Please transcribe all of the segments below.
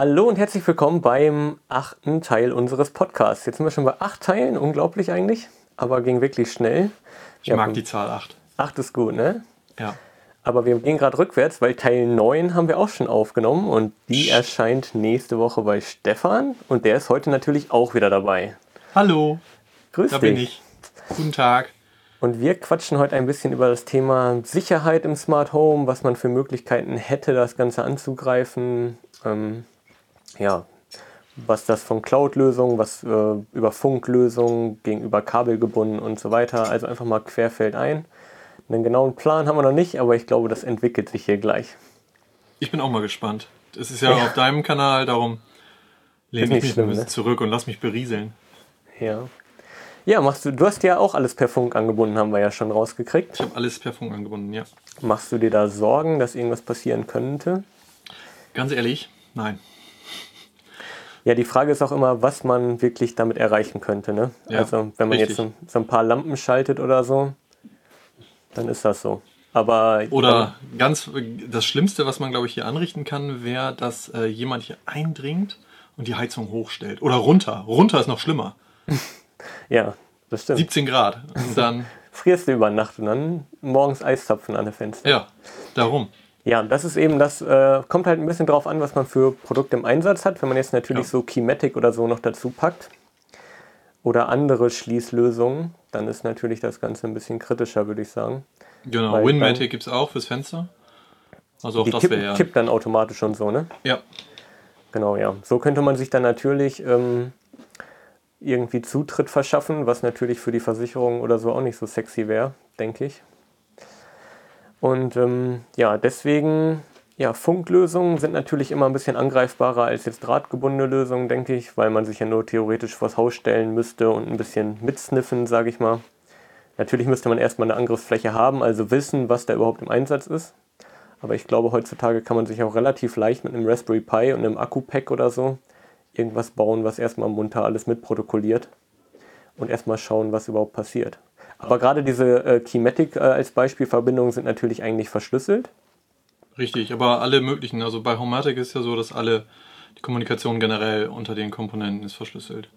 Hallo und herzlich willkommen beim achten Teil unseres Podcasts. Jetzt sind wir schon bei acht Teilen, unglaublich eigentlich, aber ging wirklich schnell. Ich ja, mag die Zahl 8. 8 ist gut, ne? Ja. Aber wir gehen gerade rückwärts, weil Teil 9 haben wir auch schon aufgenommen und die erscheint nächste Woche bei Stefan und der ist heute natürlich auch wieder dabei. Hallo. Grüß da dich. bin ich. Guten Tag. Und wir quatschen heute ein bisschen über das Thema Sicherheit im Smart Home, was man für Möglichkeiten hätte, das Ganze anzugreifen. Ähm, ja, was das von Cloud-Lösungen, was äh, über Funklösungen gegenüber Kabel gebunden und so weiter. Also einfach mal querfeld ein. Einen genauen Plan haben wir noch nicht, aber ich glaube, das entwickelt sich hier gleich. Ich bin auch mal gespannt. Es ist ja, ja, auf deinem Kanal, darum lehne ich mich schlimm, ein bisschen ne? zurück und lass mich berieseln. Ja. Ja, machst du, du hast ja auch alles per Funk angebunden, haben wir ja schon rausgekriegt. Ich habe alles per Funk angebunden, ja. Machst du dir da Sorgen, dass irgendwas passieren könnte? Ganz ehrlich, nein. Ja, die Frage ist auch immer, was man wirklich damit erreichen könnte. Ne? Ja, also wenn man richtig. jetzt so, so, ein paar Lampen schaltet oder so, dann ist das so. Aber oder ähm, ganz das Schlimmste, was man glaube ich hier anrichten kann, wäre, dass äh, jemand hier eindringt und die Heizung hochstellt oder runter. Runter ist noch schlimmer. ja, das stimmt. 17 Grad und dann frierst du über Nacht und dann morgens Eiszapfen an der Fenster. Ja, darum. Ja, das ist eben, das äh, kommt halt ein bisschen drauf an, was man für Produkte im Einsatz hat. Wenn man jetzt natürlich ja. so Kinetic oder so noch dazu packt oder andere Schließlösungen, dann ist natürlich das Ganze ein bisschen kritischer, würde ich sagen. Genau, Winmatic gibt es auch fürs Fenster. Also auch die das wäre ja. kippt dann automatisch und so, ne? Ja. Genau, ja. So könnte man sich dann natürlich ähm, irgendwie Zutritt verschaffen, was natürlich für die Versicherung oder so auch nicht so sexy wäre, denke ich. Und ähm, ja, deswegen, ja, Funklösungen sind natürlich immer ein bisschen angreifbarer als jetzt drahtgebundene Lösungen, denke ich, weil man sich ja nur theoretisch vors Haus stellen müsste und ein bisschen mitsniffen, sage ich mal. Natürlich müsste man erstmal eine Angriffsfläche haben, also wissen, was da überhaupt im Einsatz ist. Aber ich glaube, heutzutage kann man sich auch relativ leicht mit einem Raspberry Pi und einem Akku-Pack oder so irgendwas bauen, was erstmal munter alles mitprotokolliert und erstmal schauen, was überhaupt passiert. Aber gerade diese äh, Kinetic äh, als Beispielverbindungen sind natürlich eigentlich verschlüsselt. Richtig, aber alle möglichen. Also bei Homatic ist ja so, dass alle die Kommunikation generell unter den Komponenten ist verschlüsselt.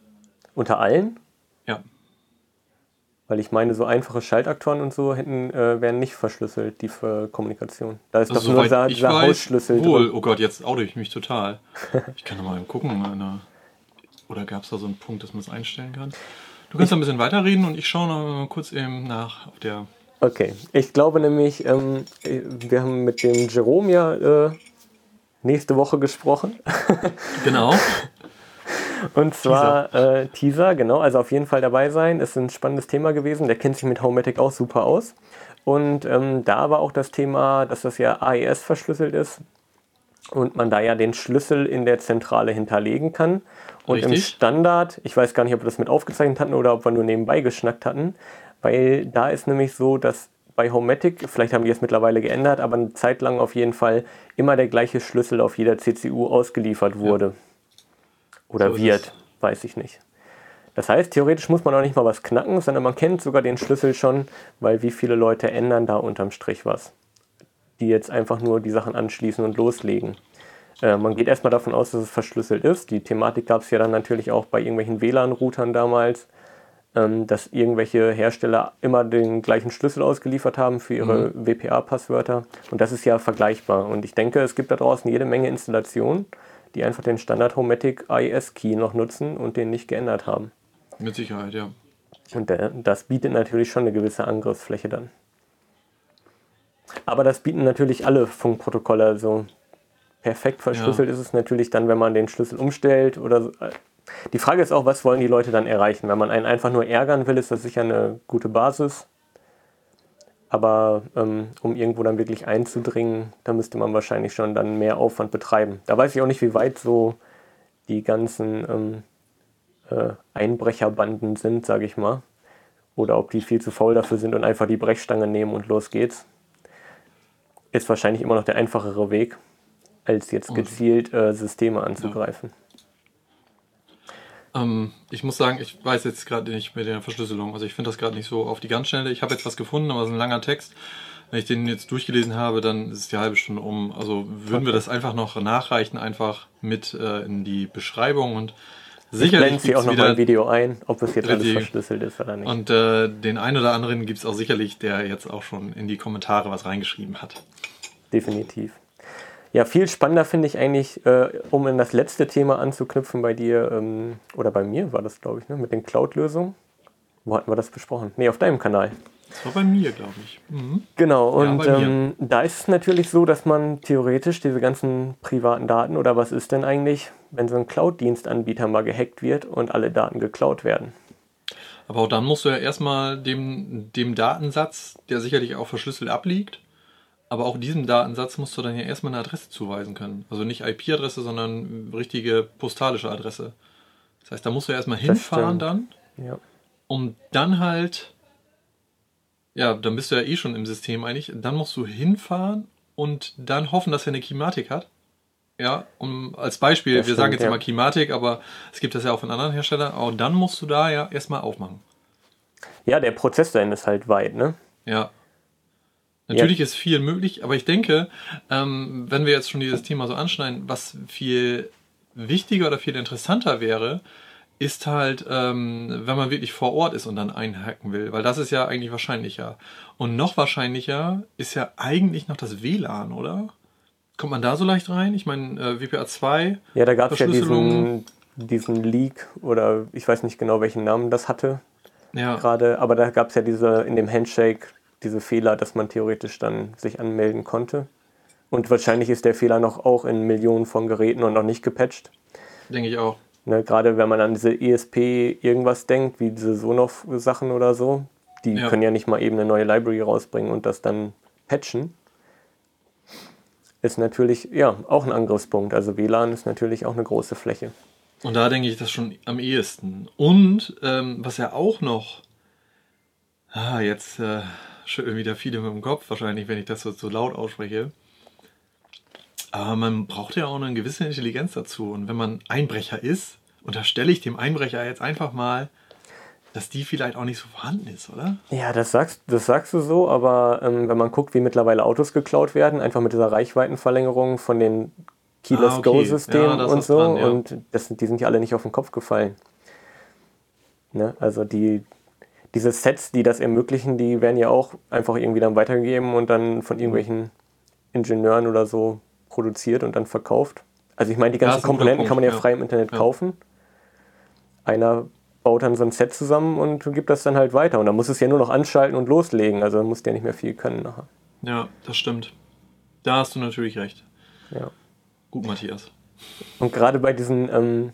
Unter allen? Ja. Weil ich meine, so einfache Schaltaktoren und so hätten, äh, wären nicht verschlüsselt, die für Kommunikation. Da ist also doch nur dieser, dieser Hausschlüssel wohl. Oh Gott, jetzt oute ich mich total. ich kann doch mal gucken. Oder gab es da so einen Punkt, dass man es einstellen kann? Du kannst ich, ein bisschen weiterreden und ich schaue noch mal kurz eben nach auf der. Okay, ich glaube nämlich, ähm, wir haben mit dem Jerome ja äh, nächste Woche gesprochen. genau. Und zwar Teaser. Äh, Teaser, genau, also auf jeden Fall dabei sein. Ist ein spannendes Thema gewesen. Der kennt sich mit Homematic auch super aus. Und ähm, da war auch das Thema, dass das ja AES verschlüsselt ist und man da ja den Schlüssel in der Zentrale hinterlegen kann. Und Richtig. im Standard, ich weiß gar nicht, ob wir das mit aufgezeichnet hatten oder ob wir nur nebenbei geschnackt hatten, weil da ist nämlich so, dass bei Homematic, vielleicht haben die es mittlerweile geändert, aber eine Zeit lang auf jeden Fall immer der gleiche Schlüssel auf jeder CCU ausgeliefert wurde. Ja. Oder so wird, weiß ich nicht. Das heißt, theoretisch muss man auch nicht mal was knacken, sondern man kennt sogar den Schlüssel schon, weil wie viele Leute ändern da unterm Strich was. Die jetzt einfach nur die Sachen anschließen und loslegen. Äh, man geht erstmal davon aus, dass es verschlüsselt ist. Die Thematik gab es ja dann natürlich auch bei irgendwelchen WLAN-Routern damals, ähm, dass irgendwelche Hersteller immer den gleichen Schlüssel ausgeliefert haben für ihre mhm. WPA-Passwörter. Und das ist ja vergleichbar. Und ich denke, es gibt da draußen jede Menge Installationen, die einfach den Standard Homatic AES Key noch nutzen und den nicht geändert haben. Mit Sicherheit, ja. Und der, das bietet natürlich schon eine gewisse Angriffsfläche dann. Aber das bieten natürlich alle Funkprotokolle. Also perfekt verschlüsselt ja. ist es natürlich dann, wenn man den Schlüssel umstellt oder so. Die Frage ist auch, was wollen die Leute dann erreichen? Wenn man einen einfach nur ärgern will, ist das sicher eine gute Basis. Aber ähm, um irgendwo dann wirklich einzudringen, da müsste man wahrscheinlich schon dann mehr Aufwand betreiben. Da weiß ich auch nicht, wie weit so die ganzen ähm, äh, Einbrecherbanden sind, sage ich mal. Oder ob die viel zu faul dafür sind und einfach die Brechstange nehmen und los geht's. Ist wahrscheinlich immer noch der einfachere Weg, als jetzt gezielt äh, Systeme anzugreifen. Ja. Ähm, ich muss sagen, ich weiß jetzt gerade nicht mit der Verschlüsselung. Also ich finde das gerade nicht so auf die ganz schnelle. Ich habe jetzt was gefunden, aber es ist ein langer Text. wenn ich den jetzt durchgelesen habe, dann ist die halbe Stunde um. Also würden wir das einfach noch nachreichen, einfach mit äh, in die Beschreibung und sicherlich. Ich sie auch noch mal ein Video ein, ob es jetzt alles verschlüsselt ist oder nicht. Und äh, den einen oder anderen gibt es auch sicherlich, der jetzt auch schon in die Kommentare was reingeschrieben hat. Definitiv. Ja, viel spannender finde ich eigentlich, äh, um in das letzte Thema anzuknüpfen bei dir, ähm, oder bei mir war das, glaube ich, ne, mit den Cloud-Lösungen. Wo hatten wir das besprochen? Nee, auf deinem Kanal. Das war bei mir, glaube ich. Mhm. Genau, und ja, ähm, da ist es natürlich so, dass man theoretisch diese ganzen privaten Daten, oder was ist denn eigentlich, wenn so ein Cloud-Dienstanbieter mal gehackt wird und alle Daten geklaut werden? Aber auch dann musst du ja erstmal dem, dem Datensatz, der sicherlich auch verschlüsselt abliegt, aber auch diesem Datensatz musst du dann ja erstmal eine Adresse zuweisen können. Also nicht IP-Adresse, sondern richtige postalische Adresse. Das heißt, da musst du ja erstmal hinfahren dann, ja. um dann halt, ja, dann bist du ja eh schon im System eigentlich, dann musst du hinfahren und dann hoffen, dass er eine Kimatik hat. Ja, um als Beispiel, das wir stimmt, sagen jetzt ja. immer Kimatik, aber es gibt das ja auch von anderen Herstellern, auch dann musst du da ja erstmal aufmachen. Ja, der Prozess dahin ist halt weit, ne? Ja, Natürlich ja. ist viel möglich, aber ich denke, ähm, wenn wir jetzt schon dieses Thema so anschneiden, was viel wichtiger oder viel interessanter wäre, ist halt, ähm, wenn man wirklich vor Ort ist und dann einhacken will, weil das ist ja eigentlich wahrscheinlicher. Und noch wahrscheinlicher ist ja eigentlich noch das WLAN, oder? Kommt man da so leicht rein? Ich meine, äh, WPA2. Ja, da gab es ja diesen, diesen Leak oder ich weiß nicht genau, welchen Namen das hatte. Ja. Gerade, aber da gab es ja diese in dem Handshake diese Fehler, dass man theoretisch dann sich anmelden konnte. Und wahrscheinlich ist der Fehler noch auch in Millionen von Geräten und noch nicht gepatcht. Denke ich auch. Ne, gerade wenn man an diese ESP irgendwas denkt, wie diese Sonoff-Sachen oder so, die ja. können ja nicht mal eben eine neue Library rausbringen und das dann patchen. Ist natürlich ja auch ein Angriffspunkt. Also WLAN ist natürlich auch eine große Fläche. Und da denke ich das schon am ehesten. Und ähm, was ja auch noch, ah, jetzt äh, schütteln wieder viele mit dem Kopf, wahrscheinlich, wenn ich das so, laut ausspreche. Aber man braucht ja auch eine gewisse Intelligenz dazu. Und wenn man Einbrecher ist, unterstelle ich dem Einbrecher jetzt einfach mal, dass die vielleicht auch nicht so vorhanden ist, oder? Ja, das sagst, das sagst du so, aber ähm, wenn man guckt, wie mittlerweile Autos geklaut werden, einfach mit dieser Reichweitenverlängerung von den Keyless ah, okay. Go-Systemen ja, und so, dran, ja. und das, die sind ja alle nicht auf den Kopf gefallen. Ne? Also die, diese Sets, die das ermöglichen, die werden ja auch einfach irgendwie dann weitergegeben und dann von irgendwelchen Ingenieuren oder so produziert und dann verkauft. Also ich meine, die ganzen Komponenten kann man ja, ja, frei im Internet ja. kaufen. Einer baut dann so ein Set zusammen und gibt das dann halt weiter. Und dann muss es ja nur noch anschalten und loslegen. Also muss der nicht mehr viel können nachher. Ja, das stimmt. Da hast du natürlich recht. Ja. Gut, Matthias. Und gerade bei diesen ähm,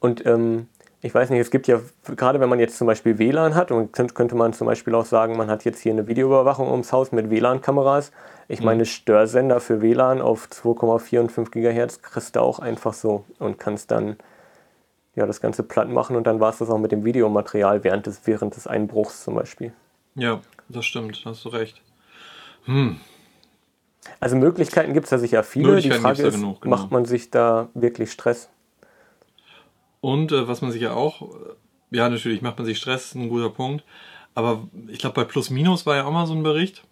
und ähm, ich weiß nicht, es gibt ja, gerade wenn man jetzt zum Beispiel WLAN hat, und könnte man zum Beispiel auch sagen, man hat jetzt hier eine Videoüberwachung ums Haus mit WLAN-Kameras. Ich mhm. meine, Störsender für WLAN auf 2,4 und 5 GHz kriegst du auch einfach so und kannst dann ja, das Ganze platt machen und dann war es das auch mit dem Videomaterial während des, während des Einbruchs zum Beispiel. Ja, das stimmt, hast du recht. Hm. Also Möglichkeiten gibt es da sicher viele. Die Frage ist, genug, genau. macht man sich da wirklich Stress? Und äh, was man sich ja auch, äh, ja natürlich macht man sich Stress, ein guter Punkt. Aber ich glaube bei Plus Minus war ja auch mal so ein Bericht,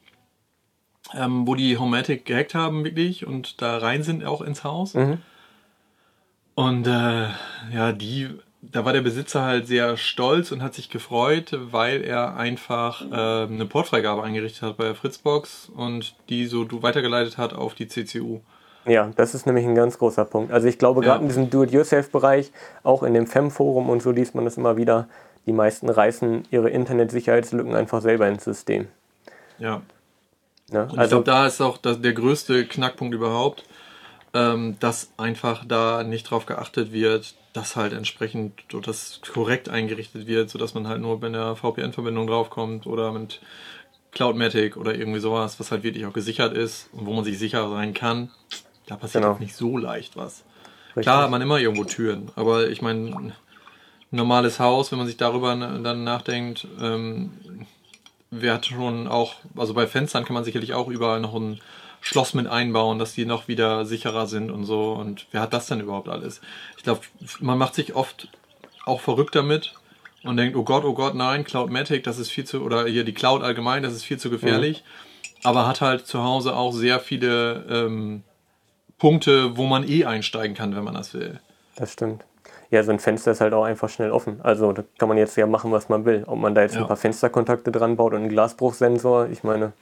ähm, wo die Homematic gehackt haben wirklich und da rein sind auch ins Haus. Mhm. Und äh, ja, die, da war der Besitzer halt sehr stolz und hat sich gefreut, weil er einfach äh, eine Portfreigabe eingerichtet hat bei der Fritzbox und die so weitergeleitet hat auf die CCU. Ja, das ist nämlich ein ganz großer Punkt. Also ich glaube, gerade ja. in diesem Do-it-yourself-Bereich, auch in dem FEM-Forum und so liest man das immer wieder, die meisten reißen ihre Internetsicherheitslücken einfach selber ins System. Ja. ja also, ich glaube, da ist auch der größte Knackpunkt überhaupt, ähm, dass einfach da nicht drauf geachtet wird, dass halt entsprechend das korrekt eingerichtet wird, sodass man halt nur bei einer VPN-Verbindung draufkommt oder mit Cloudmatic oder irgendwie sowas, was halt wirklich auch gesichert ist und wo man sich sicher sein kann. Da passiert genau. auch nicht so leicht was. Richtig. Klar hat man immer irgendwo Türen, aber ich meine, ein normales Haus, wenn man sich darüber dann nachdenkt, ähm, wer hat schon auch, also bei Fenstern kann man sicherlich auch überall noch ein Schloss mit einbauen, dass die noch wieder sicherer sind und so. Und wer hat das denn überhaupt alles? Ich glaube, man macht sich oft auch verrückt damit und denkt, oh Gott, oh Gott, nein, Cloudmatic, das ist viel zu, oder hier die Cloud allgemein, das ist viel zu gefährlich. Mhm aber hat halt zu Hause auch sehr viele ähm, Punkte, wo man eh einsteigen kann, wenn man das will. Das stimmt. Ja, so ein Fenster ist halt auch einfach schnell offen. Also da kann man jetzt ja machen, was man will. Ob man da jetzt ja. ein paar Fensterkontakte dran baut und einen Glasbruchsensor, ich meine,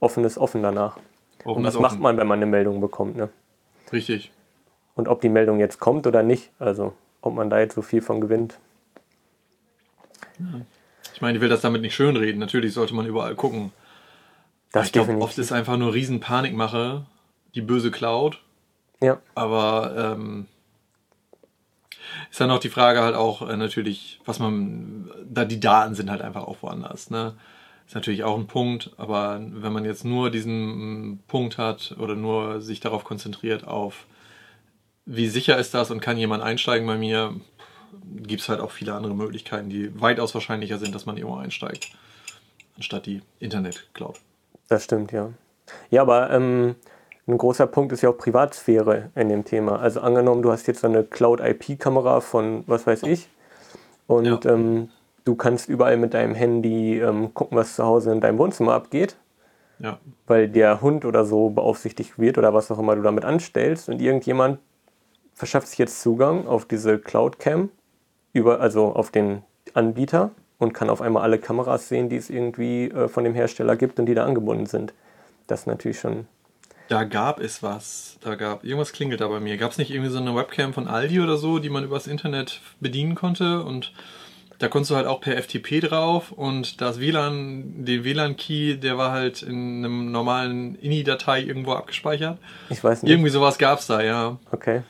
offen ist offen danach. Offen und was macht man, wenn man eine Meldung bekommt, ne? Richtig. Und ob die Meldung jetzt kommt oder nicht, also ob man da jetzt so viel von gewinnt. Ich meine, ich will das damit nicht schönreden. Natürlich sollte man überall gucken. Das ich glaube, oft ist einfach nur riesen Panikmache, die böse Cloud. Ja. Aber ähm, ist dann auch die Frage halt auch äh, natürlich, was man, da die Daten sind halt einfach auch woanders. Ne? Ist natürlich auch ein Punkt, aber wenn man jetzt nur diesen mm, Punkt hat oder nur sich darauf konzentriert auf, wie sicher ist das und kann jemand einsteigen bei mir, gibt es halt auch viele andere Möglichkeiten, die weitaus wahrscheinlicher sind, dass man irgendwo einsteigt, anstatt die Internet-Cloud. Das stimmt, ja. Ja, aber ähm, ein großer Punkt ist ja auch Privatsphäre in dem Thema. Also angenommen, du hast jetzt so eine Cloud-IP-Kamera von was weiß ich und ja. ähm, du kannst überall mit deinem Handy ähm, gucken, was zu Hause in deinem Wohnzimmer abgeht. Ja. Weil der Hund oder so beaufsichtigt wird oder was auch immer du damit anstellst und irgendjemand verschafft sich jetzt Zugang auf diese Cloud-Cam, über, also auf den Anbieter und kann auf einmal alle Kameras sehen, die es irgendwie äh, von dem Hersteller gibt und die da angebunden sind. Das ist natürlich schon da gab es was. Da gab irgendwas klingelt da bei mir. Gab es nicht irgendwie so eine Webcam von Aldi oder so, die man übers Internet bedienen konnte und da konntest du halt auch per FTP drauf und das WLAN, den WLAN-Key, der war halt in einem normalen INI-Datei irgendwo abgespeichert. Ich weiß nicht. Irgendwie sowas gab es da, ja. Okay.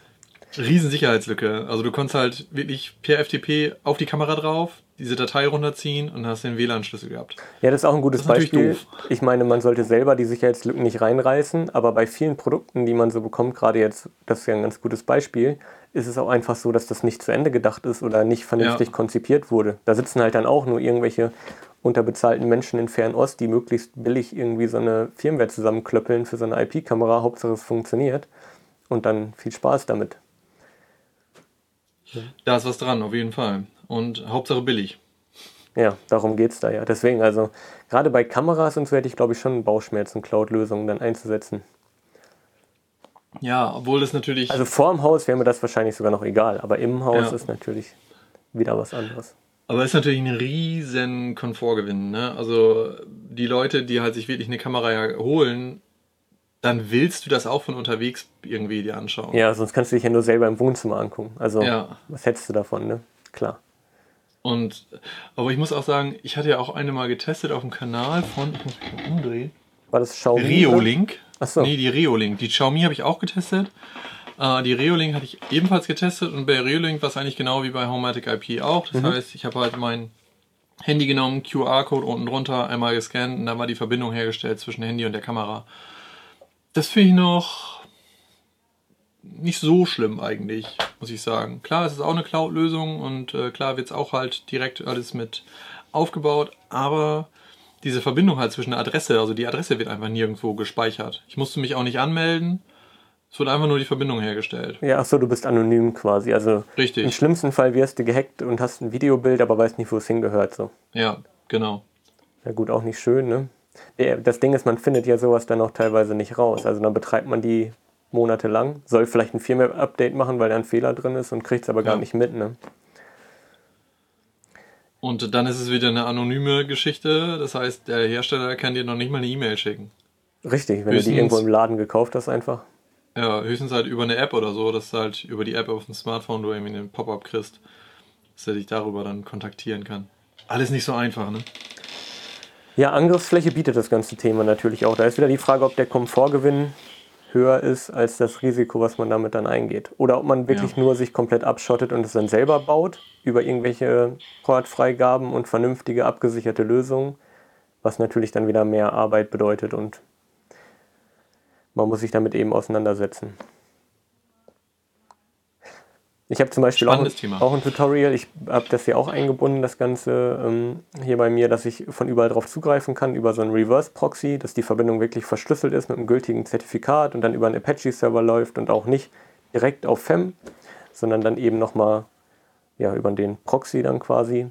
Riesensicherheitslücke. Also du konntest halt wirklich per FTP auf die Kamera drauf, diese Datei runterziehen und hast den WLAN-Schlüssel gehabt. Ja, das ist auch ein gutes Beispiel. Ich meine, man sollte selber die Sicherheitslücken nicht reinreißen, aber bei vielen Produkten, die man so bekommt, gerade jetzt, das ist ja ein ganz gutes Beispiel, ist es auch einfach so, dass das nicht zu Ende gedacht ist oder nicht vernünftig ja. konzipiert wurde. Da sitzen halt dann auch nur irgendwelche unterbezahlten Menschen in Fernost, die möglichst billig irgendwie so eine Firmware zusammenklöppeln für so eine IP-Kamera, Hauptsache es funktioniert und dann viel Spaß damit. Da ist was dran, auf jeden Fall. Und Hauptsache billig. Ja, darum geht es da ja. Deswegen, also gerade bei Kameras und so hätte ich, glaube ich, schon Bauchschmerzen, Cloud-Lösungen dann einzusetzen. Ja, obwohl das natürlich. Also vor dem Haus wäre mir das wahrscheinlich sogar noch egal, aber im Haus ja. ist natürlich wieder was anderes. Aber es ist natürlich ein riesen Komfortgewinn. Ne? Also die Leute, die halt sich wirklich eine Kamera holen, dann willst du das auch von unterwegs irgendwie dir anschauen. Ja, sonst kannst du dich ja nur selber im Wohnzimmer angucken. Also, ja. was hättest du davon, ne? Klar. Und, aber ich muss auch sagen, ich hatte ja auch eine mal getestet auf dem Kanal von, ich muss mich mal umdrehen. War das Xiaomi? Reolink. Achso. Nee, die Reolink. Die Xiaomi habe ich auch getestet. Äh, die Reolink hatte ich ebenfalls getestet und bei Reolink war es eigentlich genau wie bei Homematic IP auch. Das mhm. heißt, ich habe halt mein Handy genommen, QR-Code unten drunter, einmal gescannt und dann war die Verbindung hergestellt zwischen Handy und der Kamera. Das finde ich noch nicht so schlimm eigentlich, muss ich sagen. Klar, es ist auch eine Cloud-Lösung und äh, klar wird es auch halt direkt alles mit aufgebaut, aber diese Verbindung halt zwischen der Adresse, also die Adresse wird einfach nirgendwo gespeichert. Ich musste mich auch nicht anmelden. Es wurde einfach nur die Verbindung hergestellt. Ja, achso, du bist anonym quasi. Also Richtig. im schlimmsten Fall wirst du gehackt und hast ein Videobild, aber weißt nicht, wo es hingehört. So. Ja, genau. Ja gut, auch nicht schön, ne? Das Ding ist, man findet ja sowas dann auch teilweise nicht raus. Also dann betreibt man die monatelang, soll vielleicht ein Firmware-Update machen, weil da ein Fehler drin ist und kriegt es aber gar nicht mit. Ne? Und dann ist es wieder eine anonyme Geschichte. Das heißt, der Hersteller kann dir noch nicht mal eine E-Mail schicken. Richtig, wenn höchstens, du die irgendwo im Laden gekauft hast, einfach. Ja, höchstens halt über eine App oder so, dass du halt über die App auf dem Smartphone du irgendwie einen Pop-up kriegst, dass er dich darüber dann kontaktieren kann. Alles nicht so einfach, ne? Ja, Angriffsfläche bietet das ganze Thema natürlich auch. Da ist wieder die Frage, ob der Komfortgewinn höher ist als das Risiko, was man damit dann eingeht. Oder ob man wirklich ja. nur sich komplett abschottet und es dann selber baut über irgendwelche Portfreigaben und vernünftige abgesicherte Lösungen, was natürlich dann wieder mehr Arbeit bedeutet und man muss sich damit eben auseinandersetzen. Ich habe zum Beispiel auch, auch, ein Tutorial, ich habe das hier auch eingebunden, das Ganze ähm, hier bei mir, dass ich von überall drauf zugreifen kann, über so einen Reverse-Proxy, dass die Verbindung wirklich verschlüsselt ist mit einem gültigen Zertifikat und dann über einen Apache-Server läuft und auch nicht direkt auf FEM, sondern dann eben nochmal ja, über den Proxy dann quasi.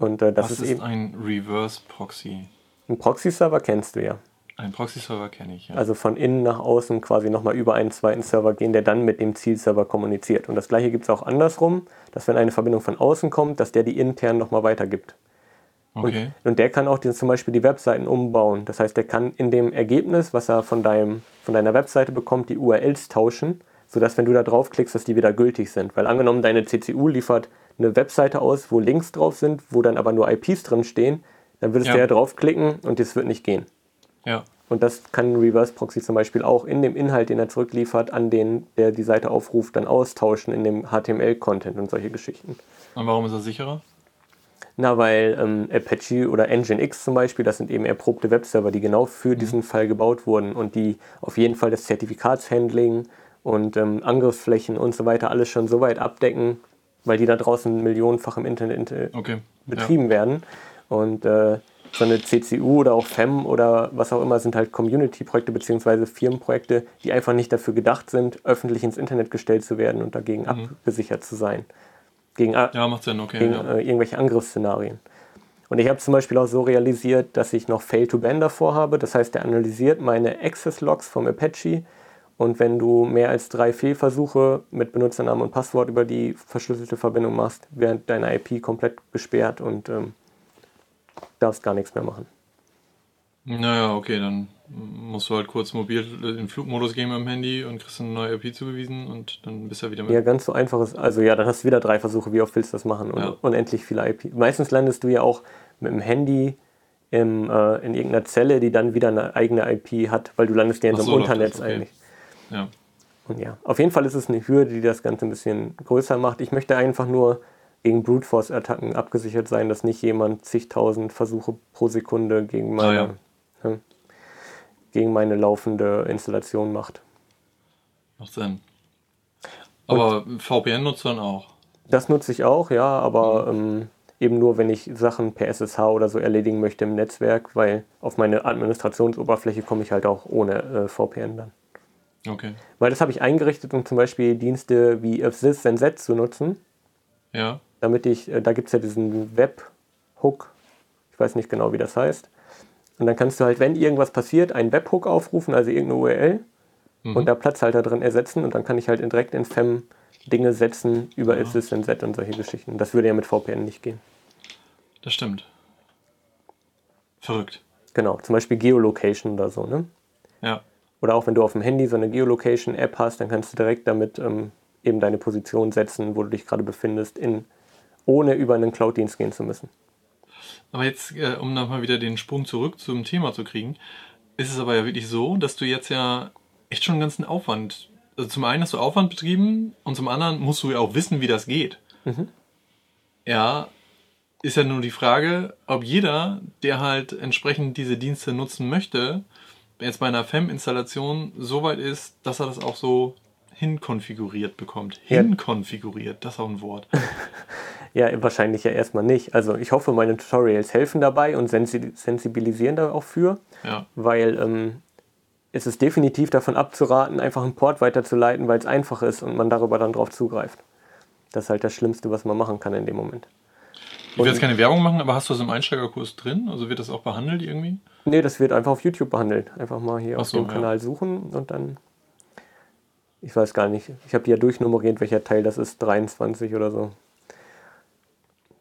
Und, äh, das Was ist, ist ein Reverse-Proxy? Ein Proxy-Server kennst du ja. Ein Proxy-Server kenne ich, ja. Also von innen nach außen quasi nochmal über einen zweiten Server gehen, der dann mit dem Zielserver kommuniziert. Und das gleiche gibt es auch andersrum, dass wenn eine Verbindung von außen kommt, dass der die intern nochmal weitergibt. Okay. Und, und, der kann auch die, zum Beispiel die Webseiten umbauen. Das heißt, der kann in dem Ergebnis, was er von, deinem, von deiner Webseite bekommt, die URLs tauschen, sodass wenn du da draufklickst, dass die wieder gültig sind. Weil angenommen, deine CCU liefert eine Webseite aus, wo Links drauf sind, wo dann aber nur IPs drin stehen, dann würdest ja. du ja draufklicken und das wird nicht gehen. Ja. Und das kann Reverse Proxy zum Beispiel auch in dem Inhalt, den er zurückliefert, an den, der die Seite aufruft, dann austauschen in dem HTML-Content und solche Geschichten. Und warum ist er sicherer? Na, weil ähm, Apache oder Nginx zum Beispiel, das sind eben erprobte Webserver, die genau für mhm. diesen Fall gebaut wurden und die auf jeden Fall das Zertifikatshandling und ähm, Angriffsflächen und so weiter alles schon so weit abdecken, weil die da draußen millionenfach im Internet äh, okay. betrieben ja. werden. Und äh, so eine CCU oder auch FEM oder was auch immer sind halt Community-Projekte bzw. Firmenprojekte, die einfach nicht dafür gedacht sind, öffentlich ins Internet gestellt zu werden und dagegen mhm. abgesichert zu sein. Gegen, ja, macht Sinn, okay. Gegen ja. äh, irgendwelche Angriffsszenarien. Und ich habe zum Beispiel auch so realisiert, dass ich noch Fail to Ban davor habe. Das heißt, der analysiert meine Access-Logs vom Apache und wenn du mehr als drei Fehlversuche mit Benutzernamen und Passwort über die verschlüsselte Verbindung machst, wird deine IP komplett gesperrt und ähm, darfst gar nichts mehr machen. Naja, okay, dann musst du halt kurz mobil in Flugmodus gehen am Handy und kriegst eine neue IP zugewiesen und dann bist du wieder mit. Ja, ganz so einfach ist, also ja, dann hast du wieder drei Versuche, wie oft willst du das machen und ja. unendlich viele IP. Meistens landest du ja auch mit dem Handy im, äh, in irgendeiner Zelle, die dann wieder eine eigene IP hat, weil du landest ja in so einem Unternetz okay. eigentlich. Ja. Und ja, auf jeden Fall ist es eine Hürde, die das Ganze ein bisschen größer macht. Ich möchte einfach nur gegen Brute Force Attacken abgesichert sein, dass nicht jemand zigtausend Versuche pro Sekunde gegen meine, ah, ja. Ja, gegen meine laufende Installation macht. Macht Sinn. Aber Und VPN nutzt du dann auch? Das nutze ich auch, ja, aber mhm. ähm, eben nur, wenn ich Sachen per SSH oder so erledigen möchte im Netzwerk, weil auf meine Administrationsoberfläche komme ich halt auch ohne äh, VPN dann. Okay. Weil das habe ich eingerichtet, um zum Beispiel Dienste wie Sys Senset zu nutzen. Ja damit ich, äh, da gibt es ja diesen Webhook, ich weiß nicht genau, wie das heißt. Und dann kannst du halt, wenn irgendwas passiert, einen Webhook aufrufen, also irgendeine URL mhm. und da Platzhalter drin ersetzen und dann kann ich halt direkt in FEM Dinge setzen über ja. Assistant Set und solche Geschichten. Das würde ja mit VPN nicht gehen. Das stimmt. Verrückt. Genau, zum Beispiel Geolocation oder so, ne? Ja. Oder auch wenn du auf dem Handy so eine Geolocation-App hast, dann kannst du direkt damit ähm, eben deine Position setzen, wo du dich gerade befindest, in ohne über einen Cloud-Dienst gehen zu müssen. Aber jetzt, äh, um nochmal wieder den Sprung zurück zum Thema zu kriegen, ist es aber ja wirklich so, dass du jetzt ja echt schon einen ganzen Aufwand, also zum einen hast du Aufwand betrieben und zum anderen musst du ja auch wissen, wie das geht. Mhm. Ja, ist ja nur die Frage, ob jeder, der halt entsprechend diese Dienste nutzen möchte, jetzt bei einer FEM-Installation so weit ist, dass er das auch so hinkonfiguriert bekommt. Hinkonfiguriert, das ist auch ein Wort. ja, wahrscheinlich ja erstmal nicht. Also ich hoffe, meine Tutorials helfen dabei und sensibilisieren da auch für, ja. weil ähm, es ist definitiv davon abzuraten, einfach einen Port weiterzuleiten, weil es einfach ist und man darüber dann drauf zugreift. Das ist halt das Schlimmste, was man machen kann in dem Moment. Ich will jetzt keine Werbung machen, aber hast du das im Einsteigerkurs drin? Also wird das auch behandelt irgendwie? Nee, das wird einfach auf YouTube behandelt. Einfach mal hier Ach auf so, dem ja. Kanal suchen und dann ich weiß gar nicht. Ich habe hier durchnummeriert, welcher Teil das ist. 23 oder so.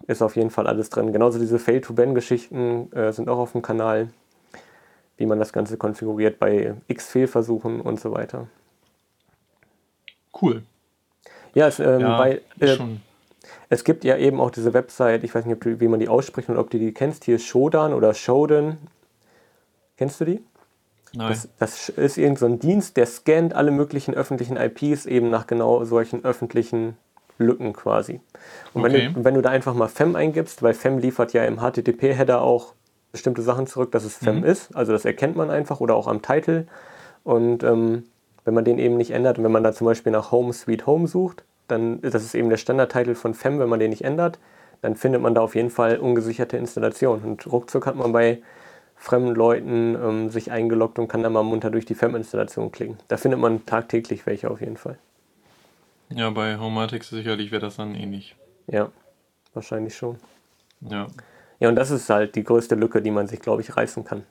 Ist auf jeden Fall alles drin. Genauso diese Fail-to-Ban-Geschichten äh, sind auch auf dem Kanal. Wie man das Ganze konfiguriert bei X-Fehlversuchen und so weiter. Cool. Ja, es, ähm, ja bei, äh, es gibt ja eben auch diese Website, ich weiß nicht, du, wie man die ausspricht und ob du die kennst. Hier ist Shodan oder Shodan. Kennst du die? Nein. Das, das ist irgendein so Dienst, der scannt alle möglichen öffentlichen IPs eben nach genau solchen öffentlichen Lücken quasi. Und okay. wenn, du, wenn du da einfach mal FEM eingibst, weil FEM liefert ja im HTTP-Header auch bestimmte Sachen zurück, dass es FEM mhm. ist, also das erkennt man einfach oder auch am Titel. Und ähm, wenn man den eben nicht ändert und wenn man da zum Beispiel nach Home Sweet Home sucht, dann ist das eben der Standardtitel von FEM, wenn man den nicht ändert, dann findet man da auf jeden Fall ungesicherte Installation. Und ruckzuck hat man bei fremden Leuten ähm, sich eingeloggt und kann dann mal munter durch die FEM-Installation klicken. Da findet man tagtäglich welche auf jeden Fall. Ja, bei Homatics sicherlich wäre das dann ähnlich. Ja, wahrscheinlich schon. Ja. Ja, und das ist halt die größte Lücke, die man sich, glaube ich, reißen kann.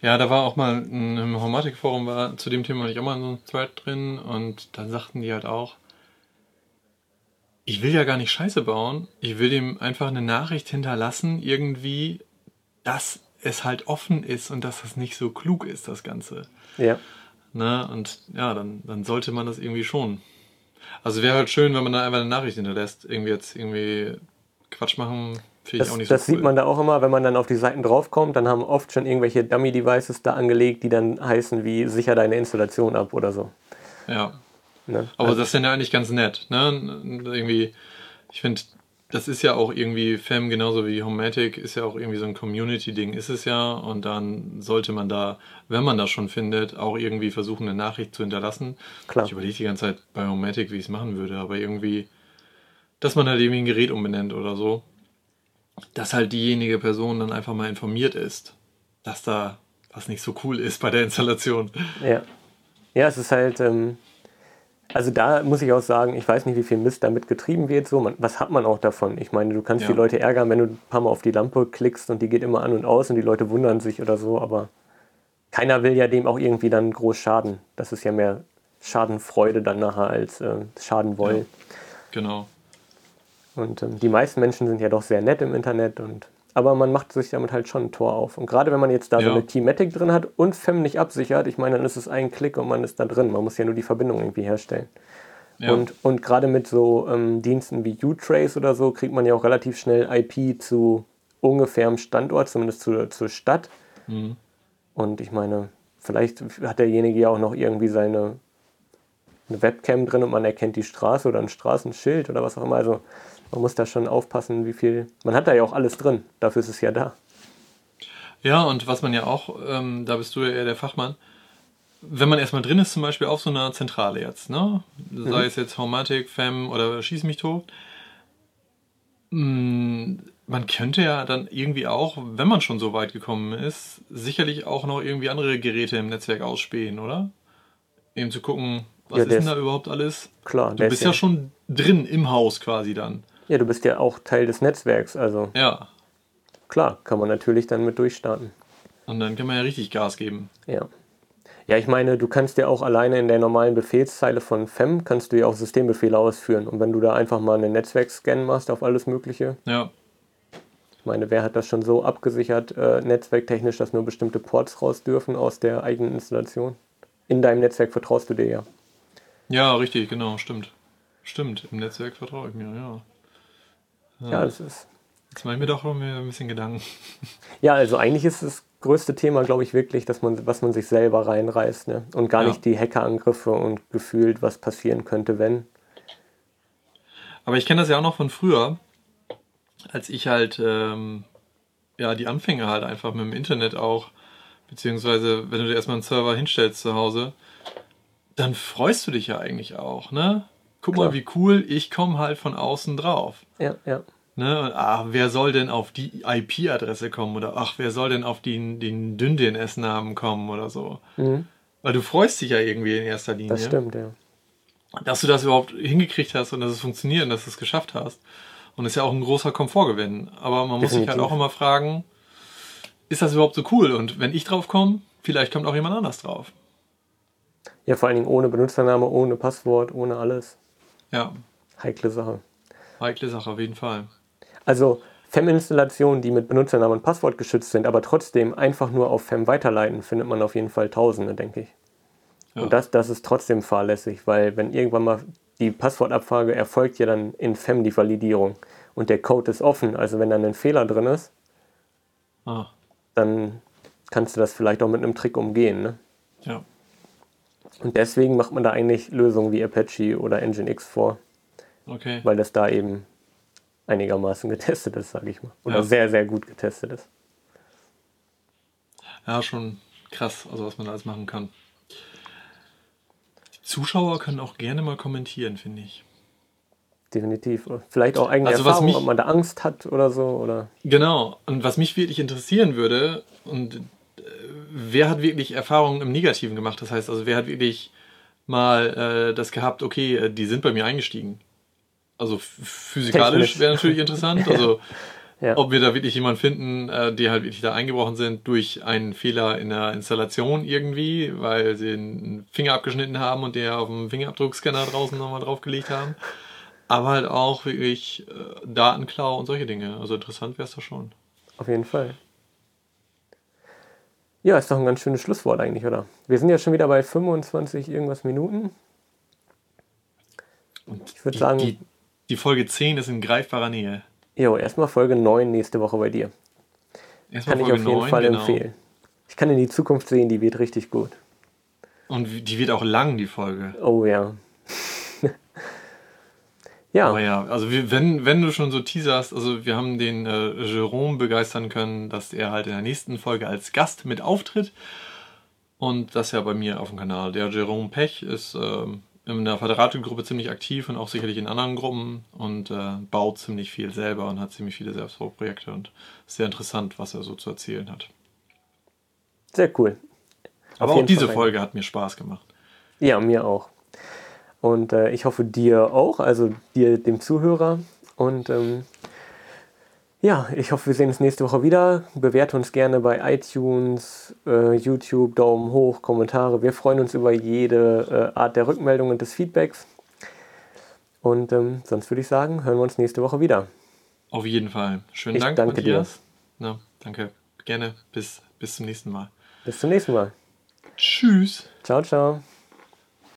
Ja, da war auch mal im Homatic-Forum war zu dem Thema nicht auch mal so ein Thread drin und dann sagten die halt auch, ich will ja gar nicht Scheiße bauen, ich will ihm einfach eine Nachricht hinterlassen, irgendwie, dass es halt offen ist und dass das nicht so klug ist, das Ganze. Ja. Ne? Und ja, dann, dann sollte man das irgendwie schon. Also wäre halt schön, wenn man da einfach eine Nachricht hinterlässt. Irgendwie jetzt irgendwie Quatsch machen, finde ich auch nicht so Das cool. sieht man da auch immer, wenn man dann auf die Seiten draufkommt, dann haben oft schon irgendwelche Dummy-Devices da angelegt, die dann heißen wie sicher deine Installation ab oder so. Ja. Ne? Aber also, das ist ja eigentlich ganz nett. Ne? Irgendwie, ich finde, das ist ja auch irgendwie Fam genauso wie Homematic, ist ja auch irgendwie so ein Community-Ding, ist es ja. Und dann sollte man da, wenn man das schon findet, auch irgendwie versuchen, eine Nachricht zu hinterlassen. Klar. Ich überlege die ganze Zeit bei Homematic, wie ich es machen würde, aber irgendwie, dass man halt irgendwie ein Gerät umbenennt oder so dass halt diejenige Person dann einfach mal informiert ist, dass da was nicht so cool ist bei der Installation. Ja. Ja, es ist halt, ähm, also da muss ich auch sagen, ich weiß nicht, wie viel Mist damit getrieben wird. So, man, was hat man auch davon? Ich meine, du kannst ja. die Leute ärgern, wenn du ein paar Mal auf die Lampe klickst und die geht immer an und aus und die Leute wundern sich oder so, aber keiner will ja dem auch irgendwie dann groß schaden. Das ist ja mehr Schadenfreude dann nachher als äh, Schadenwollen. Ja. Genau. Und ähm, die meisten Menschen sind ja doch sehr nett im Internet und aber man macht sich damit halt schon ein Tor auf. Und gerade wenn man jetzt da ja. so eine Teamatic drin hat und Fem nicht absichert, ich meine, dann ist es ein Klick und man ist da drin. Man muss ja nur die Verbindung irgendwie herstellen. Ja. Und, und gerade mit so ähm, Diensten wie U-Trace oder so kriegt man ja auch relativ schnell IP zu ungefährem Standort, zumindest zu, zur Stadt. Mhm. Und ich meine, vielleicht hat derjenige ja auch noch irgendwie seine eine Webcam drin und man erkennt die Straße oder ein Straßenschild oder was auch immer. Also man muss da schon aufpassen, wie viel. Man hat da ja auch alles drin, dafür ist es ja da. Ja, und was man ja auch, ähm, da bist du ja eher der Fachmann, wenn man erstmal drin ist, zum Beispiel auf so einer Zentrale jetzt, ne? sei mhm. es jetzt Homatic, Fem oder Schieß mich tot, mm, man könnte ja dann irgendwie auch, wenn man schon so weit gekommen ist, sicherlich auch noch irgendwie andere Geräte im Netzwerk ausspähen, oder? Eben zu gucken, was ja, ist denn da überhaupt alles? Klar, du bist ja, ja schon drin im Haus quasi dann. Ja, du bist ja auch Teil des Netzwerks, also. Ja. Klar, kann man natürlich dann mit durchstarten. Und dann kann man ja richtig Gas geben. Ja. Ja, ich meine, du kannst ja auch alleine in der normalen Befehlszeile von FEM kannst du ja auch Systembefehle ausführen. Und wenn du da einfach mal einen Netzwerkscan machst auf alles Mögliche. Ja. Ich meine, wer hat das schon so abgesichert, äh, netzwerktechnisch, dass nur bestimmte Ports raus dürfen aus der eigenen Installation? In deinem Netzwerk vertraust du dir ja. Ja, richtig, genau, stimmt. Stimmt, im Netzwerk vertraue ich mir, ja. Ja, das ist. Jetzt mache ich mir doch ein bisschen Gedanken. Ja, also eigentlich ist das größte Thema, glaube ich, wirklich, dass man, was man sich selber reinreißt. Ne? Und gar ja. nicht die Hackerangriffe und gefühlt, was passieren könnte, wenn. Aber ich kenne das ja auch noch von früher, als ich halt ähm, ja die Anfänge halt einfach mit dem Internet auch, beziehungsweise wenn du dir erstmal einen Server hinstellst zu Hause, dann freust du dich ja eigentlich auch, ne? Guck Klar. mal, wie cool, ich komme halt von außen drauf. Ja, ja. Ne? Und, ach, wer soll denn auf die IP-Adresse kommen? Oder ach, wer soll denn auf den, den DNS-Namen kommen oder so? Mhm. Weil du freust dich ja irgendwie in erster Linie. Das stimmt, ja. Dass du das überhaupt hingekriegt hast und dass es funktioniert und dass du es geschafft hast. Und ist ja auch ein großer Komfortgewinn. Aber man muss Definitiv. sich halt auch immer fragen, ist das überhaupt so cool? Und wenn ich drauf komme, vielleicht kommt auch jemand anders drauf. Ja, vor allen Dingen ohne Benutzername, ohne Passwort, ohne alles. Ja. Heikle Sache. Heikle Sache, auf jeden Fall. Also FEM-Installationen, die mit Benutzernamen und Passwort geschützt sind, aber trotzdem einfach nur auf FEM weiterleiten, findet man auf jeden Fall Tausende, denke ich. Ja. Und das, das ist trotzdem fahrlässig, weil wenn irgendwann mal die Passwortabfrage erfolgt ja dann in FEM die Validierung und der Code ist offen, also wenn dann ein Fehler drin ist, ah. dann kannst du das vielleicht auch mit einem Trick umgehen. Ne? Ja. Und deswegen macht man da eigentlich Lösungen wie Apache oder Nginx vor. Okay. Weil das da eben einigermaßen getestet ist, sage ich mal. Oder ja. sehr, sehr gut getestet ist. Ja, schon krass, also was man da alles machen kann. Die Zuschauer können auch gerne mal kommentieren, finde ich. Definitiv. Vielleicht auch eigene also Erfahrungen, ob man da Angst hat oder so. Oder? Genau. Und was mich wirklich interessieren würde, und wer hat wirklich Erfahrungen im Negativen gemacht? Das heißt, also wer hat wirklich mal äh, das gehabt, okay, äh, die sind bei mir eingestiegen. Also physikalisch wäre natürlich interessant. Also Ja. Ob wir da wirklich jemanden finden, äh, die halt wirklich da eingebrochen sind durch einen Fehler in der Installation irgendwie, weil sie einen Finger abgeschnitten haben und der auf dem Fingerabdruckscanner draußen nochmal draufgelegt haben. Aber halt auch wirklich äh, Datenklau und solche Dinge. Also interessant wäre es doch schon. Auf jeden Fall. Ja, ist doch ein ganz schönes Schlusswort eigentlich, oder? Wir sind ja schon wieder bei 25 irgendwas Minuten. Und ich würde sagen. Die, die, Folge 10 ist in greifbarer Nähe. Jo, erstmal Folge 9 nächste Woche bei dir. Erstmal kann Folge ich auf jeden 9, Fall genau. empfehlen. Ich kann in die Zukunft sehen, die wird richtig gut. Und die wird auch lang, die Folge. Oh ja. Ja. Aber ja, also wenn, wenn du schon so teaserst, also wir haben den äh, Jerome begeistern können, dass er halt in der nächsten Folge als Gast mit auftritt. Und das ja bei mir auf dem Kanal. Der Jerome Pech ist äh, in der Verdrahtgruppe ziemlich aktiv und auch sicherlich in anderen Gruppen und äh, baut ziemlich viel selber und hat ziemlich viele Selbstbauprojekte und sehr interessant, was er so zu erzählen hat. Sehr cool. Aber auch diese Folge hat mir Spaß gemacht. Ja, mir auch. Und äh, ich hoffe dir auch, also dir, dem Zuhörer. Und ähm, ja, ich hoffe, wir sehen uns nächste Woche wieder. Bewerte uns gerne bei iTunes, äh, YouTube, Daumen hoch, Kommentare. Wir freuen uns über jede äh, Art der Rückmeldung und des Feedbacks. Und ähm, sonst würde ich sagen, hören wir uns nächste Woche wieder. Auf jeden Fall. Schönen ich Dank, danke Matthias. Dir. Ja, danke. Gerne. Bis, bis zum nächsten Mal. Bis zum nächsten Mal. Tschüss. Ciao, ciao.